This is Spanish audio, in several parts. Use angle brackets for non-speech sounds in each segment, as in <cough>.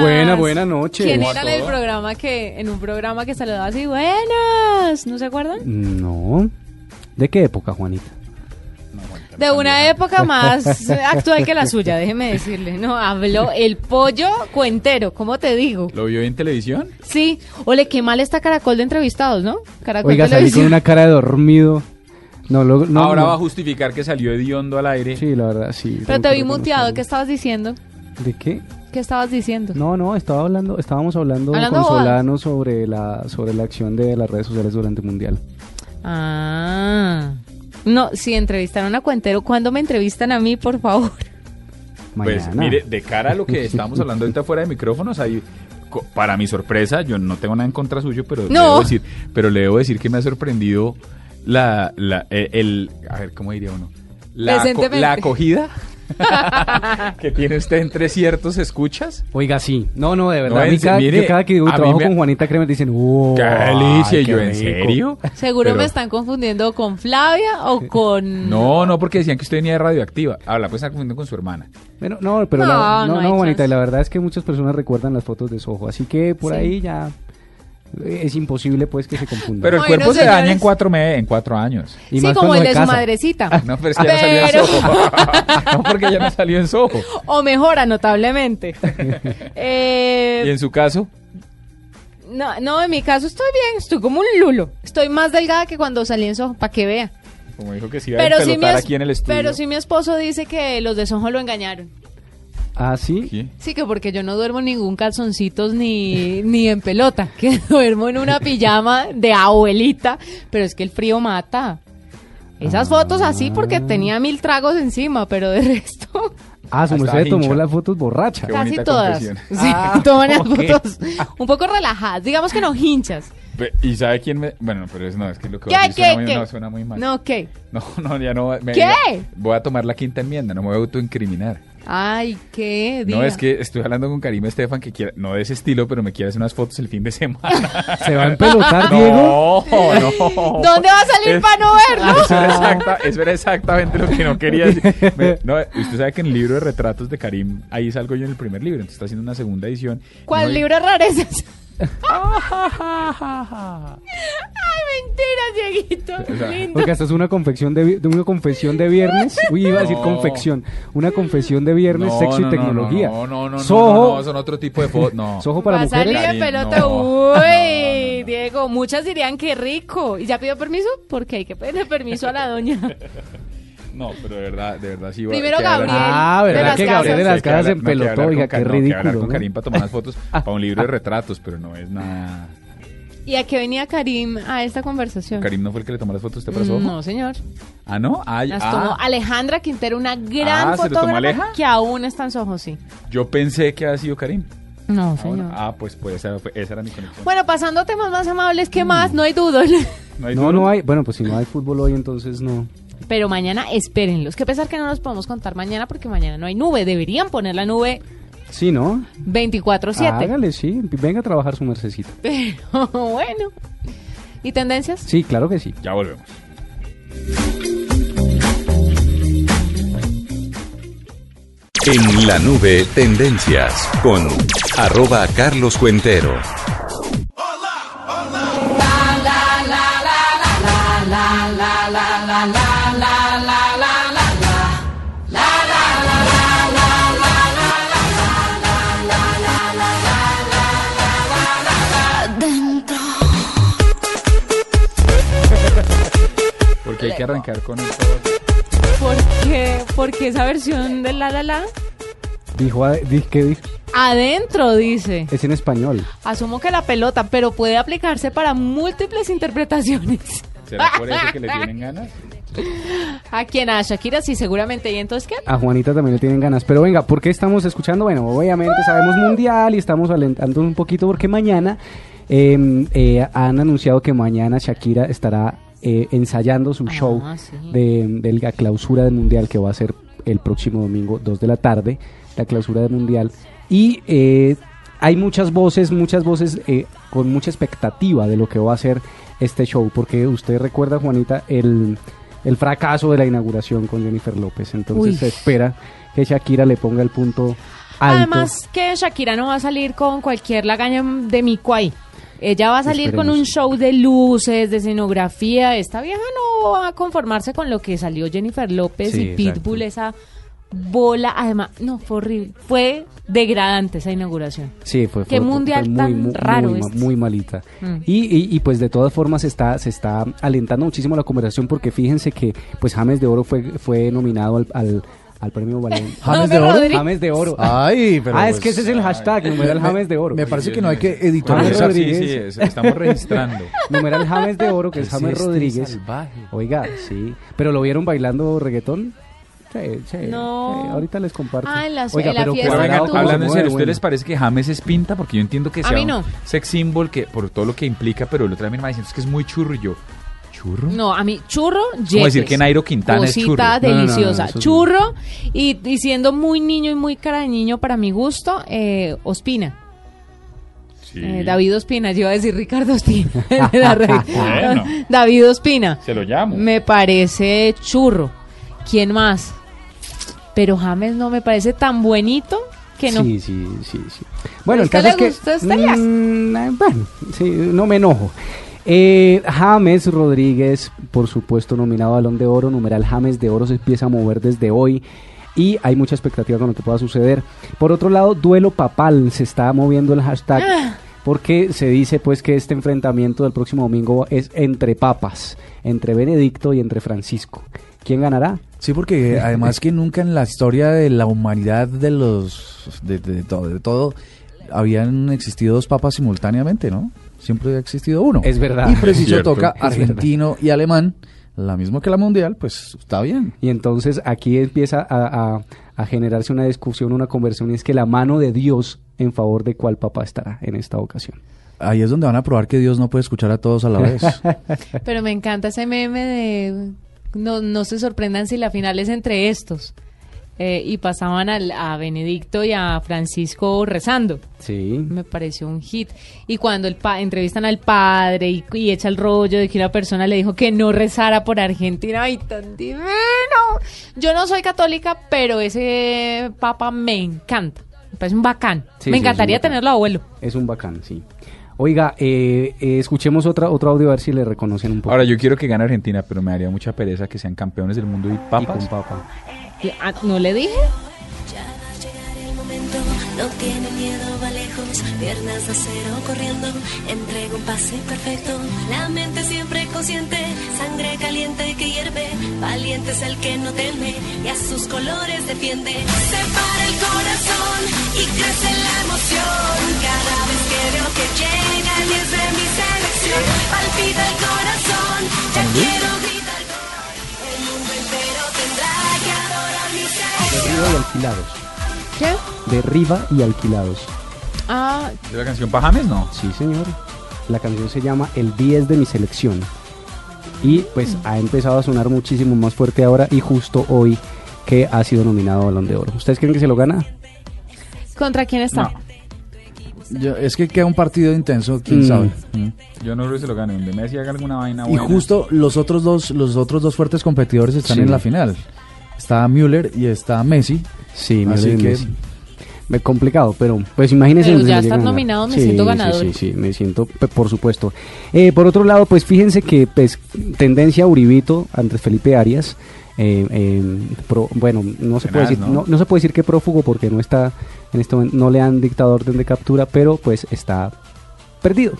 Buenas. Buena, buena noche. ¿Quién ¿Cómo era va el programa que, en un programa que saludaba así, buenas? ¿No se acuerdan? No. ¿De qué época, Juanita? De una época más <laughs> actual que la suya, déjeme decirle. No, habló el pollo cuentero, ¿cómo te digo? ¿Lo vio en televisión? Sí, ole, qué mal está Caracol de entrevistados, ¿no? Caracol Oiga, salí con una cara de dormido. No, lo- no, Ahora no. va a justificar que salió hediondo al aire. Sí, la verdad, sí. Pero te vi muteado. ¿qué estabas diciendo? ¿De qué? ¿Qué estabas diciendo? No, no, estaba hablando, estábamos hablando, Hablando con. Solano sobre la, sobre la acción de las redes sociales durante el Mundial. Ah. No, si entrevistaron a Cuentero, ¿cuándo me entrevistan a mí, por favor? Pues mire, de cara a lo que estábamos <laughs> hablando ahorita fuera de micrófonos, ahí, co- para mi sorpresa, yo no tengo nada en contra suyo, pero, le, No. debo decir, pero le debo decir que me ha sorprendido la, la, eh, el, a ver, ¿cómo diría uno? La, la acogida <laughs> que tiene usted entre ciertos escuchas. Oiga, sí. No, no, de verdad. No, a mí en se- cada, mire, yo cada que digo a mí trabajo me- con Juanita Crema dicen, ¡Uh! ¡Qué delicia! Y yo, ¿en serio? Seguro Pero- me están confundiendo con Flavia o con... No, no, porque decían que usted venía de radioactiva. Habla, pues está confundiendo con su hermana. Bueno, no, pero No, la, no no, no, Juanita, la verdad es que muchas personas recuerdan las fotos de Soho, así que por Sí. ahí ya es imposible pues que se confundan. Pero el Bueno, cuerpo se señores. daña en cuatro, me- en cuatro años. Y sí, más como el de su madrecita. <laughs> No, pero es que ya no salió en Pero- Soho. <laughs> <laughs> no, porque ya no salió en Soho. O mejora notablemente. Eh, ¿Y en su caso? no, no, en mi caso estoy bien, estoy como un lulo. Estoy más delgada que cuando salí en Soho, para que vea. Como dijo que se iba a Pero si, mi aquí en el estudio. pero si mi esposo dice que los de Soho lo engañaron. Ah, sí. ¿Qué? Sí, que porque yo no duermo en ningún calzoncitos ni, <laughs> ni en pelota, que <laughs> duermo en una pijama de abuelita, pero es que el frío mata. Esas fotos así porque tenía mil tragos encima, pero de <laughs> resto Ah, su Ah, merced tomó hincha. las fotos borracha. Qué casi todas. Sí, Ah, toman las fotos un poco relajadas, digamos que no hinchas. ¿Y sabe quién me.? Bueno, pero es, no, es que lo que ¿Qué, voy a decir qué, suena, muy, qué? no, suena muy mal. No, ¿qué? No, no, ya no. me- ¿Qué? Voy a tomar la quinta enmienda, no me voy a autoincriminar. Ay, ¿qué? No, Diga. es que estoy hablando con Karim Estefan, que quiere, no de ese estilo, pero me quiere hacer unas fotos el fin de semana. <laughs> ¿Se va a empelotar, <laughs> Diego? No, no. ¿Dónde va a salir Es- para no verlo? <laughs> Eso era, exacta- eso era exactamente lo que no quería decir. Me- no, usted sabe que en el libro de retratos de Karim, ahí salgo yo en el primer libro, entonces está haciendo una segunda edición. ¿Cuál No, y- libro de rarezas? Ay, mentira, Dieguito. Lindo. Porque esta es una confección de, una confesión de viernes. Uy, iba a decir No. confección. Una confesión de viernes, No, sexo no, y no, tecnología. No, no, no, no, Soho, no, no, son otro tipo de fotos. No. Soho para Va a salir mujeres. de pelota. no. Uy, Diego, muchas dirían que rico. ¿Y ya pidió permiso? Porque hay que pedirle permiso a la doña. <laughs> No, pero de verdad, de verdad sí. va- Primero Gabriel. Ah, ¿verdad que Gabriel de las casas en pelotó? Oiga, qué ridículo. con. Karim para tomar las fotos para un libro de retratos, pero no es nada. ¿Y a qué venía Karim a esta conversación? Karim no fue el que le tomó las fotos a usted para su ojo. No, señor. Ah, no. Ah, Las ah, tomó Alejandra Quintero, una gran Ah, ¿se lo tomó Aleja? fotógrafa que aún está en Soho, sí. yo pensé que había sido Karim. No, Ah, señor. bueno. Ah, pues, pues esa, era mi conexión. Bueno, pasando a temas más amables, ¿qué más? No hay duda. <laughs> no hay no hay. Bueno, pues si no hay fútbol hoy, entonces no. Pero mañana espérenlos. Que pesar que no los podemos contar mañana porque mañana no hay nube. Deberían poner la nube Sí, ¿no? 24-7. Hágale, sí. Venga a trabajar su mercecita. Pero bueno. ¿Y tendencias? Sí, claro que sí. Ya volvemos. En la nube, tendencias con arroba Carlos Cuentero. Que arrancar con el ¿Por qué? Porque esa versión de La La La Dijo, a- di- ¿qué dijo? adentro dice. Es en español. Asumo que la pelota, pero puede aplicarse para múltiples interpretaciones. ¿Será por eso que le <laughs> tienen ganas? ¿A quién? A Shakira, sí, seguramente. ¿Y entonces qué? A Juanita también le tienen ganas. Pero venga, ¿por qué estamos escuchando? Bueno, obviamente sabemos mundial y estamos alentando un poquito porque mañana eh, eh, han anunciado que mañana Shakira estará eh, ensayando su Ah, show sí. de, de la clausura del mundial que va a ser el próximo domingo 2 de la tarde, la clausura del mundial. Y eh, hay muchas voces, muchas voces eh, con mucha expectativa de lo que va a ser este show, porque usted recuerda, Juanita, el, el fracaso de la inauguración con Jennifer López. Entonces Uy. se espera que Shakira le ponga el punto alto. Además que Shakira no va a salir con cualquier lagaña de mico ahí. Ella va a salir con un show de luces, de escenografía. Esta vieja no va a conformarse con lo que salió Jennifer López Sí, y Pitbull, esa bola. Además, no, fue horrible. Fue degradante esa inauguración. Sí, fue, Qué fue- fue mundial tan raro muy, ma- este. muy malita. Mm. Y, y- y, pues de todas formas se está, se está alentando muchísimo la conversación porque fíjense que pues James de Oro fue, fue nominado al, al, al premio Valen- <laughs> ¿James de oro? James de Oro. Ay, pero ah, es pues, que ese es el hashtag, numeral me- James de Oro. Me parece que no hay que James editorializar. Sí, Rodríguez. sí, es- estamos registrando. <laughs> Numeral James de Oro, que es ¿Qué James es este Rodríguez. salvaje? Oiga, sí. ¿Pero lo vieron bailando reggaetón? Sí, sí. No. sí, ahorita les comparto. Ah, en la- Oiga, en la pero fiesta vengan, hablando en se serio, ¿ustedes les parece que James es pinta? Porque yo entiendo que A sea un sex symbol que, por todo lo que implica, pero el otro también me diciendo es que es muy churro y yo. ¿Churro? No, a mí, churro, Como decir Yepes. que Nairo Quintana es churro. Cosita No, no, no, deliciosa. es- churro y, y siendo muy niño y muy cara de niño para mi gusto, eh, Ospina. Sí. Eh, David Ospina, yo iba a decir Ricardo Ospina. <laughs> de la <laughs> red. Bueno. David Ospina. Se lo llamo. Me parece churro. ¿Quién más? Pero James no me parece tan bonito que no. Sí, sí, sí, sí. Bueno, ¿A el caso le es que... este? Mm, eh, bueno, sí, no me enojo. Eh, James Rodríguez, por supuesto, nominado a Balón de Oro. Numeral James de Oro se empieza a mover desde hoy. Y hay mucha expectativa con lo que pueda suceder. Por otro lado, duelo papal. Se está moviendo el hashtag. Ah. Porque se dice pues que este enfrentamiento del próximo domingo es entre papas. Entre Benedicto y entre Francisco. ¿Quién ganará? Sí, porque además que nunca en la historia de la humanidad de los de, de todo, de todo habían existido dos papas simultáneamente, ¿no? Siempre ha existido uno. Es verdad. Y preciso Cierto. toca argentino y alemán, la misma que la mundial, pues está bien. Y entonces aquí empieza a, a- a generarse una discusión, una conversión, y es que la mano de Dios en favor de cuál papá estará en esta ocasión. Ahí es donde van a probar que Dios no puede escuchar a todos a la vez. <laughs> Pero me encanta ese meme de no, no se sorprendan si la final es entre estos. Eh, y pasaban al- a Benedicto y a Francisco rezando. Sí. Me pareció un hit. Y cuando el pa- entrevistan al padre y, y echa el rollo de que una persona le dijo que no rezara por Argentina, ¡ay, tan divino! Yo no soy católica, pero ese papa me encanta. Me parece un bacán. Sí, me sí, encantaría tenerlo abuelo. Es un bacán, sí. Oiga, eh, eh, escuchemos otra, otro audio a ver si le reconocen un poco. Ahora, yo quiero que gane Argentina, pero me daría mucha pereza que sean campeones del mundo y Y papas. con papa. Ah, ¿No le dije? No tiene miedo, va lejos, piernas de acero corriendo, entrega un pase perfecto, la mente siempre consciente, sangre caliente que hierve, valiente es el que no teme y a sus colores defiende, se para el corazón y crece la Derriba y alquilados. ¿Qué? Derriba y alquilados. Ah, ¿De la canción para James? No. Sí, señor. La canción se llama El 10 de mi selección. Y pues ha empezado a sonar muchísimo más fuerte ahora y justo hoy que ha sido nominado a Balón de Oro. ¿Ustedes creen que se lo gana? ¿contra quién está? No. Yo- es que queda un partido intenso, quién Mm. sabe. Mm. Yo no creo que se lo gane. Donde Messi haga alguna vaina Y justo los otros dos, los otros dos fuertes competidores están Sí. en la final. Está Müller y está Messi. Sí, Así Messi, que- Messi. Me- complicado, pero pues imagínense. Pero si ya lo estar llegan a ganar. nominado, me Sí, siento sí, ganador. Sí, sí, me siento, por supuesto. Eh, por otro lado, pues fíjense que pues tendencia Uribito ante Felipe Arias. eh, eh, pro- bueno, no se puede decir, ¿no? ¿no? no se puede decir que prófugo porque no está en este momento, no le han dictado orden de captura, pero pues está perdido.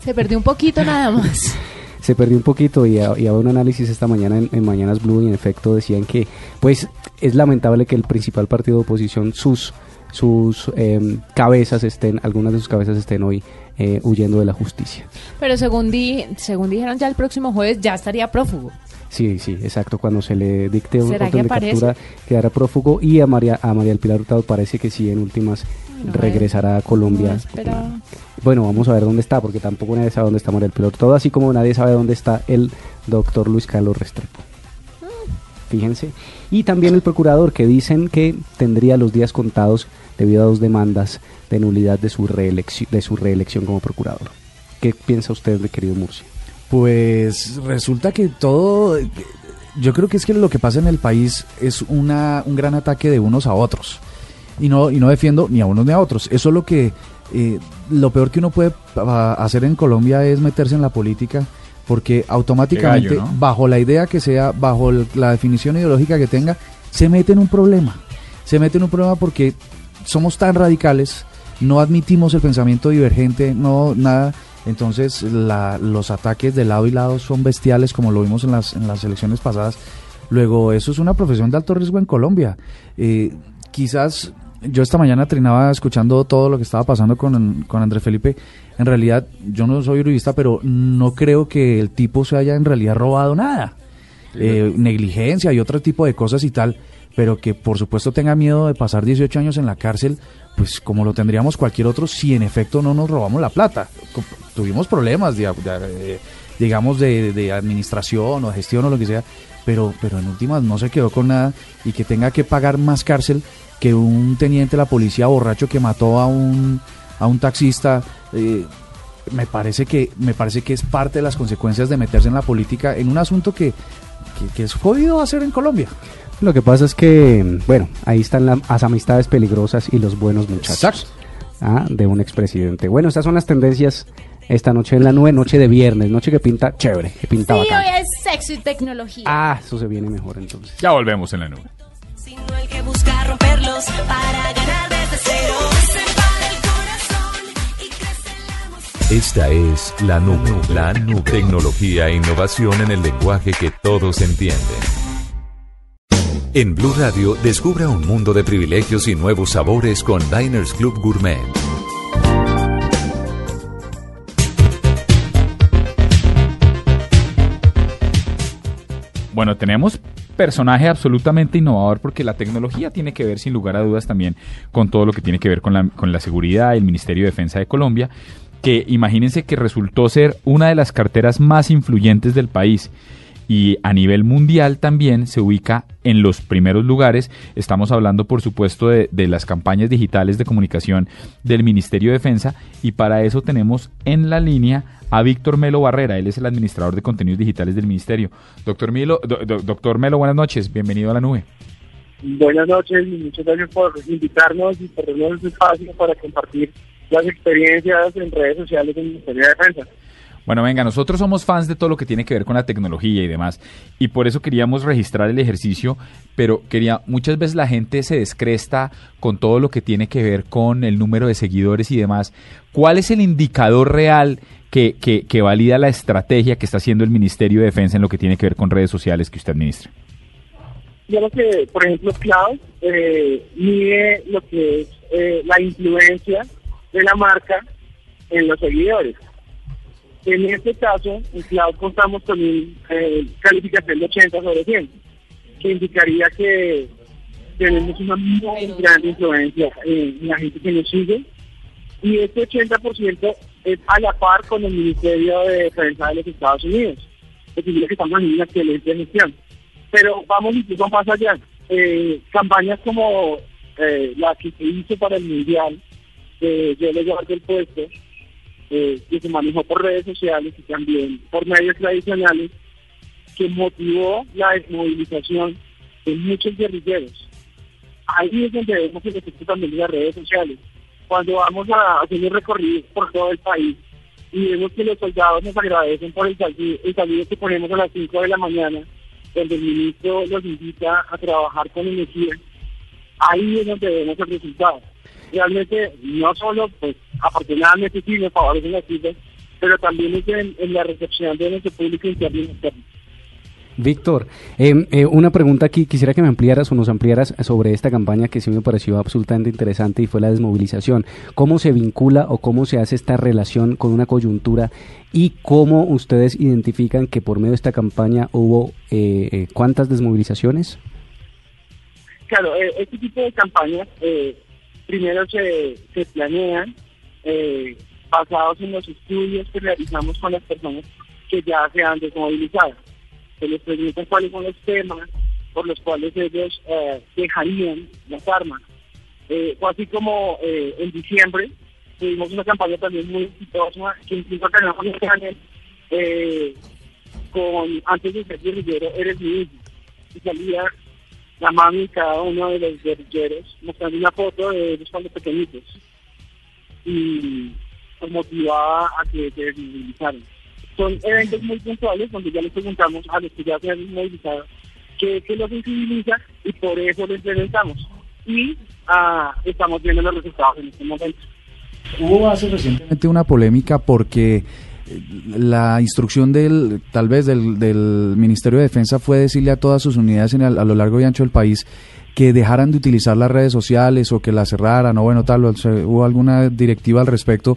Se perdió un poquito nada más. <laughs> se perdió un poquito y, ha- y había un análisis esta mañana en, en Mañanas Blue y en efecto decían que pues es lamentable que el principal partido de oposición, sus, sus em, cabezas estén, algunas de sus cabezas estén hoy eh, huyendo de la justicia. Pero según, di, según dijeron ya el próximo jueves ya estaría prófugo. Sí, sí, exacto. Cuando se le dicte un ¿Será orden que de captura, quedará prófugo y a María, a María del Pilar Hurtado parece que sí, en últimas No, regresará a Colombia. No. Bueno, vamos a ver dónde está, porque tampoco nadie sabe dónde está María del Pilar Hurtado, así como nadie sabe dónde está el doctor Luis Carlos Restrepo. Fíjense. Y también el procurador, que dicen que tendría los días contados debido a dos demandas de nulidad de su reelección, de su reelección como procurador. ¿Qué piensa usted, de querido Murcia? Pues resulta que todo, yo creo que es que lo que pasa en el país es una, un gran ataque de unos a otros. Y no, y no defiendo ni a unos ni a otros. Eso es lo que, eh, lo peor que uno puede ah, hacer en Colombia es meterse en la política, porque automáticamente, Qué gallo, ¿no? bajo la idea que sea, bajo la definición ideológica que tenga, se mete en un problema. Se mete en un problema porque somos tan radicales, no admitimos el pensamiento divergente, no nada. Entonces la- los ataques de lado y lado son bestiales como lo vimos en las, en las elecciones pasadas. Luego, eso es una profesión de alto riesgo en Colombia. Eh, quizás yo esta mañana trinaba escuchando todo lo que estaba pasando con, con Andrés Felipe. En realidad, yo no soy uribista, pero no creo que el tipo se haya en realidad robado nada. Eh, negligencia y otro tipo de cosas y tal, pero que por supuesto tenga miedo de pasar 18 años en la cárcel, pues como lo tendríamos cualquier otro si en efecto no nos robamos la plata. Tuvimos problemas, de- de- eh, digamos, de, de administración o gestión o lo que sea, pero, pero en últimas no se quedó con nada y que tenga que pagar más cárcel que un teniente de la policía borracho que mató a un, a un taxista. Eh, me parece que me parece que es parte de las consecuencias de meterse en la política en un asunto que, que, que es jodido hacer en Colombia. Lo que pasa es que, bueno, ahí están las amistades peligrosas y los buenos muchachos ah, de un expresidente. Bueno, estas son las tendencias esta noche en la nube, noche de viernes, noche que pinta chévere, que pinta Sí, bacán. hoy es sexo y tecnología. Ah, eso se viene mejor entonces. Ya volvemos en la nube. Sino el que busca romperlos para ganar Esta es la nube, la nube. Tecnología e innovación en el lenguaje que todos entienden. En Blue Radio, descubra un mundo de privilegios y nuevos sabores con Diners Club Gourmet. Bueno, tenemos personaje absolutamente innovador porque la tecnología tiene que ver sin lugar a dudas también con todo lo que tiene que ver con la, con la seguridad, el Ministerio de Defensa de Colombia, que imagínense que resultó ser una de las carteras más influyentes del país y a nivel mundial también se ubica en los primeros lugares. Estamos hablando, por supuesto, de, las campañas digitales de comunicación del Ministerio de Defensa y para eso tenemos en la línea a Víctor Melo Barrera. Él es el administrador de contenidos digitales del Ministerio. Doctor Melo, do- do- doctor Melo, buenas noches. Bienvenido a la nube. Buenas noches y muchas gracias por invitarnos y por darnos este espacio para compartir las experiencias en redes sociales del Ministerio de Defensa. Bueno, venga, nosotros somos fans de todo lo que tiene que ver con la tecnología y demás, y por eso queríamos registrar el ejercicio, pero quería, muchas veces la gente se descresta con todo lo que tiene que ver con el número de seguidores y demás. ¿Cuál es el indicador real que, que, que valida la estrategia que está haciendo el Ministerio de Defensa en lo que tiene que ver con redes sociales que usted administra? Digamos que, por ejemplo, Cloud eh, mide lo que es eh, la influencia de la marca en los seguidores. En este caso, en Cloud contamos con una calificación de 80 sobre 100, que indicaría que tenemos una muy gran influencia en la gente que nos sigue. Y este 80% es a la par con el Ministerio de Defensa de los Estados Unidos. Es decir, que estamos en una excelente gestión. Pero vamos incluso más allá. Eh, campañas como eh, la que se hizo para el Mundial, de Yo le guardo el puesto, eh, que se manejó por redes sociales y también por medios tradicionales, que motivó la desmovilización de muchos guerrilleros. Ahí es donde vemos el efecto también de las redes sociales. Cuando vamos a hacer un recorrido por todo el país y vemos que los soldados nos agradecen por el saludo, el saludo que ponemos a las 5 de la mañana, donde el ministro los invita a trabajar con energía, ahí es donde vemos el resultado realmente no solo, pues afortunadamente sí me favorecen las cifras, pero también es en, en la recepción de nuestro público interno y externo. Víctor, eh, eh, una pregunta aquí, quisiera que me ampliaras o nos ampliaras sobre esta campaña que sí me pareció absolutamente interesante y fue la desmovilización. ¿Cómo se vincula o cómo se hace esta relación con una coyuntura y cómo ustedes identifican que por medio de esta campaña hubo eh, eh, cuántas desmovilizaciones? Claro, eh, este tipo de campañas eh, primero se, planean eh, basados en los estudios que realizamos con las personas que ya se han desmovilizado. Se les preguntan cuáles son los temas por los cuales ellos eh, dejarían las armas. Eh, fue así como eh, en diciembre tuvimos una campaña también muy exitosa que incluso tenemos un panel eh, con antes de ser guerrillero eres mi hijo y salía la mami de cada uno de los guerrilleros mostrando una foto de ellos cuando pequeñitos y los motivaba a que se desmovilizaran. Son eventos muy puntuales donde ya les preguntamos a los que ya se han desmovilizado qué, los sensibiliza y por eso lo implementamos. Y ah, estamos viendo los resultados en este momento. Hubo hace recientemente una polémica porque la instrucción del tal vez del, del Ministerio de Defensa fue decirle a todas sus unidades en el- a lo largo y ancho del país que dejaran de utilizar las redes sociales o que las cerraran o bueno tal o hubo alguna directiva al respecto.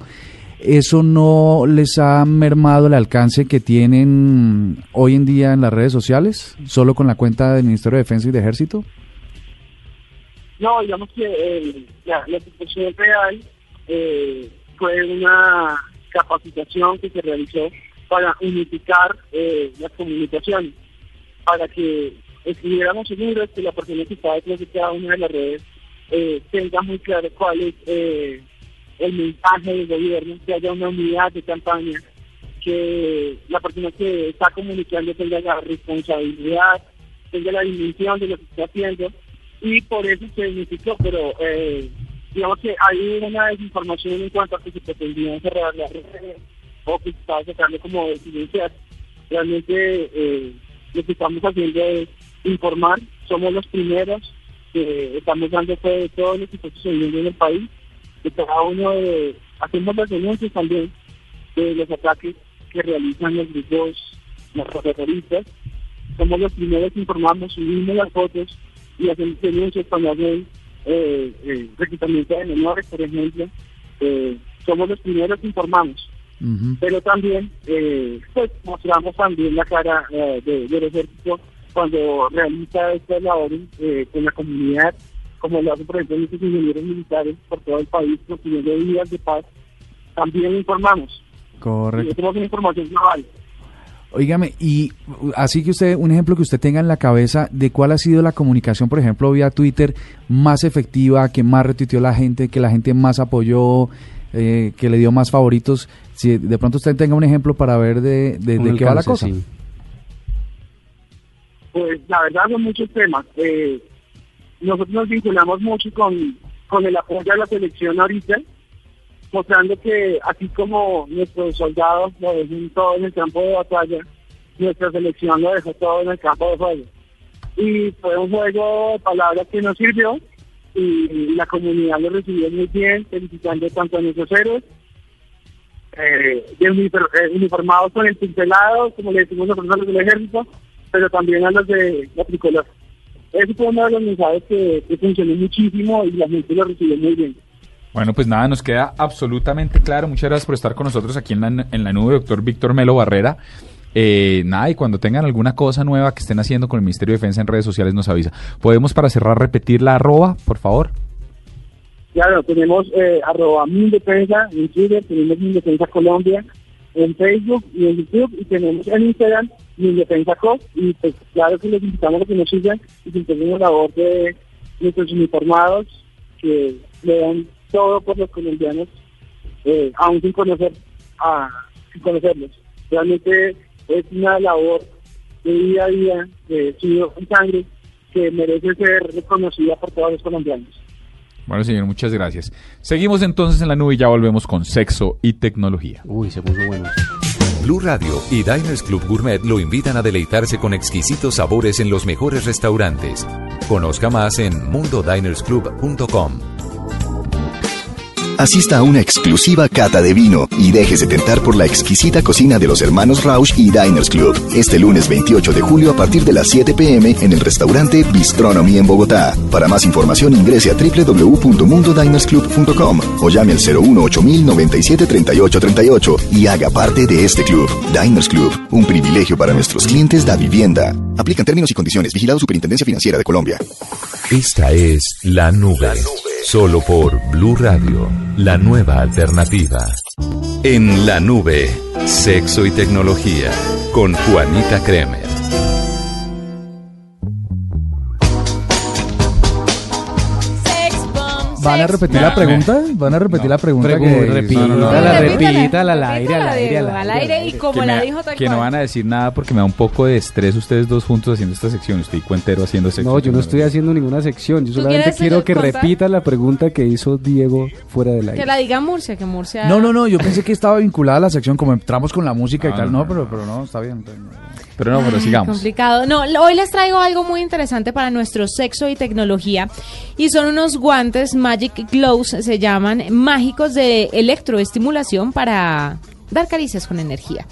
Eso no les ha mermado el alcance que tienen hoy en día en las redes sociales solo con la cuenta del Ministerio de Defensa y de Ejército. No, digamos que eh, la, la situación real eh, fue una capacitación que se realizó para unificar eh, las comunicaciones, para que estuviéramos seguros que la persona que está detrás de cada una de las redes eh, tenga muy claro cuál es eh, el mensaje del gobierno, que haya una unidad de campaña, que la persona que está comunicando tenga la responsabilidad, tenga la dimensión de lo que está haciendo y por eso se unificó, pero eh, digamos que hay una desinformación en cuanto a que se pretendía cerrar las redes o que se estaba sacando como decidencias. Realmente eh, lo que estamos haciendo es informar, somos los primeros que estamos dando fe de todo lo que está sucediendo en el país, de cada uno hacemos las denuncias también de los ataques que realizan los grupos narcoterroristas, somos los primeros que informamos, subimos las fotos y hacemos denuncias cuando hacen eh, eh, reclutamiento de menores, por ejemplo, eh, somos los primeros que informamos. Pero también, eh, pues, mostramos también la cara eh, de- del ejército cuando realiza estas labores eh, con la comunidad, como lo hacen, por ejemplo, nuestros ingenieros militares por todo el país, construyendo vías de paz. También informamos. correcto Y tenemos información global. Óigame, y así que usted, un ejemplo que usted tenga en la cabeza de cuál ha sido la comunicación, por ejemplo, vía Twitter más efectiva, que más retuiteó la gente, que la gente más apoyó, eh, que le dio más favoritos. Si de pronto usted tenga un ejemplo para ver de, de, qué va la cosa. sí. Pues la verdad son muchos temas. Eh, nosotros nos vinculamos mucho con, con el apoyo a la selección ahorita, mostrando que así como nuestros soldados lo dejan todo en el campo de batalla, nuestra selección lo dejó todo en el campo de juego. Y fue un juego de palabras que nos sirvió y la comunidad lo recibió muy bien, felicitando tanto a nuestros héroes, eh, eh, uniformados con el pincelado, como le decimos nosotros a los del ejército, pero también a los de la tricolor. Ese fue uno de los mensajes que, que funcionó muchísimo y la gente lo recibió muy bien. Bueno, pues nada, nos queda absolutamente claro. Muchas gracias por estar con nosotros aquí en la, en la nube, doctor Víctor Melo Barrera. Eh, nada, y cuando tengan alguna cosa nueva que estén haciendo con el Ministerio de Defensa en redes sociales, nos avisa. ¿Podemos, para cerrar, repetir la arroba, por favor? Claro, tenemos eh, arroba Mindefensa en Twitter, tenemos Mindefensa Colombia en Facebook y en YouTube y tenemos en Instagram Mindefensa Co. Y pues claro que les invitamos a que nos sigan y que intenten la labor de nuestros uniformados que le dan todo por los colombianos, eh, aún sin conocer a, sin conocerlos. Realmente es una labor de día a día, de sudor y sangre, que merece ser reconocida por todos los colombianos. Bueno, señor, muchas gracias. Seguimos entonces en la nube y ya volvemos con sexo y tecnología. Uy, se puso bueno. Blue Radio y Diners Club Gourmet lo invitan a deleitarse con exquisitos sabores en los mejores restaurantes. Conozca más en mundodinersclub.com. asista a una exclusiva cata de vino y déjese tentar por la exquisita cocina de los hermanos Rausch y Diners Club. Este lunes 28 de julio a partir de las 7 pm en el restaurante Bistronomy en Bogotá. Para más información ingrese a www.mundodinersclub.com o llame al 018 97 38 38 y haga parte de este club. Diners Club, un privilegio para nuestros clientes da vivienda. Aplican términos y condiciones. Vigilado Superintendencia Financiera de Colombia. Esta es La Nube. Solo por Blue Radio, la nueva alternativa. En La Nube, sexo y tecnología, con Juanita Kremer. ¿Van a repetir la pregunta? ¿Van a repetir la pregunta? Pregu- que... repítala, repítala, al aire, al aire, al al aire. aire y como que, la me- dijo tal que no van a decir nada porque me da un poco de estrés ustedes dos juntos haciendo esta sección. Estoy cuentero haciendo sección. No, yo no estoy haciendo ninguna sección. Yo ¿Tú solamente quiero que contar? repita la pregunta que hizo Diego fuera del Que aire. la diga Murcia, que Murcia... No, no, no, yo pensé que estaba vinculada a la sección como entramos con la música y Ah, tal. no, No, pero, pero no, está bien. Pero no, pero sigamos. Complicado. No, hoy les traigo algo muy interesante para nuestro sexo y tecnología. Y son unos guantes Magic Gloves, se llaman mágicos de electroestimulación para dar caricias con energía.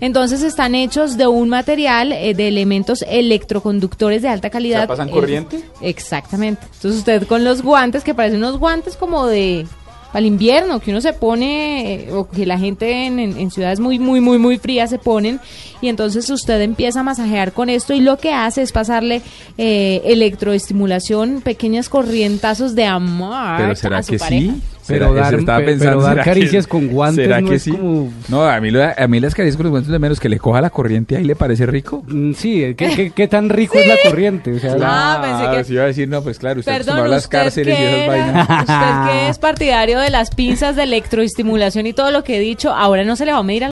Entonces están hechos de un material eh, de elementos electroconductores de alta calidad. ¿pasan Eh, corriente? exactamente. Entonces usted con los guantes, que parecen unos guantes como de al invierno, que uno se pone, eh, o que la gente en, en- en ciudades muy, muy, muy, muy frías se ponen, y entonces usted empieza a masajear con esto y lo que hace es pasarle eh, electroestimulación, pequeños corrientazos de amor Pero será a su que pareja. sí. Pero ¿Será- dar- eso estaba pe- pensando, pero dar ¿será que- caricias con guantes ¿será no que es sí? como- No, a mí, lo- a mí las caricias con los guantes de menos que le coja la corriente ahí le parece rico. Mm, Sí, ¿qué, qué, qué tan rico es la corriente? O sea, Ah, pensé que- si iba a decir, no, pues claro, usted Perdón, a las cárceles y que, esas era- vainas. usted que <laughs> es partidario de las pinzas de electroestimulación y todo lo que he dicho, ahora no se le va a medir al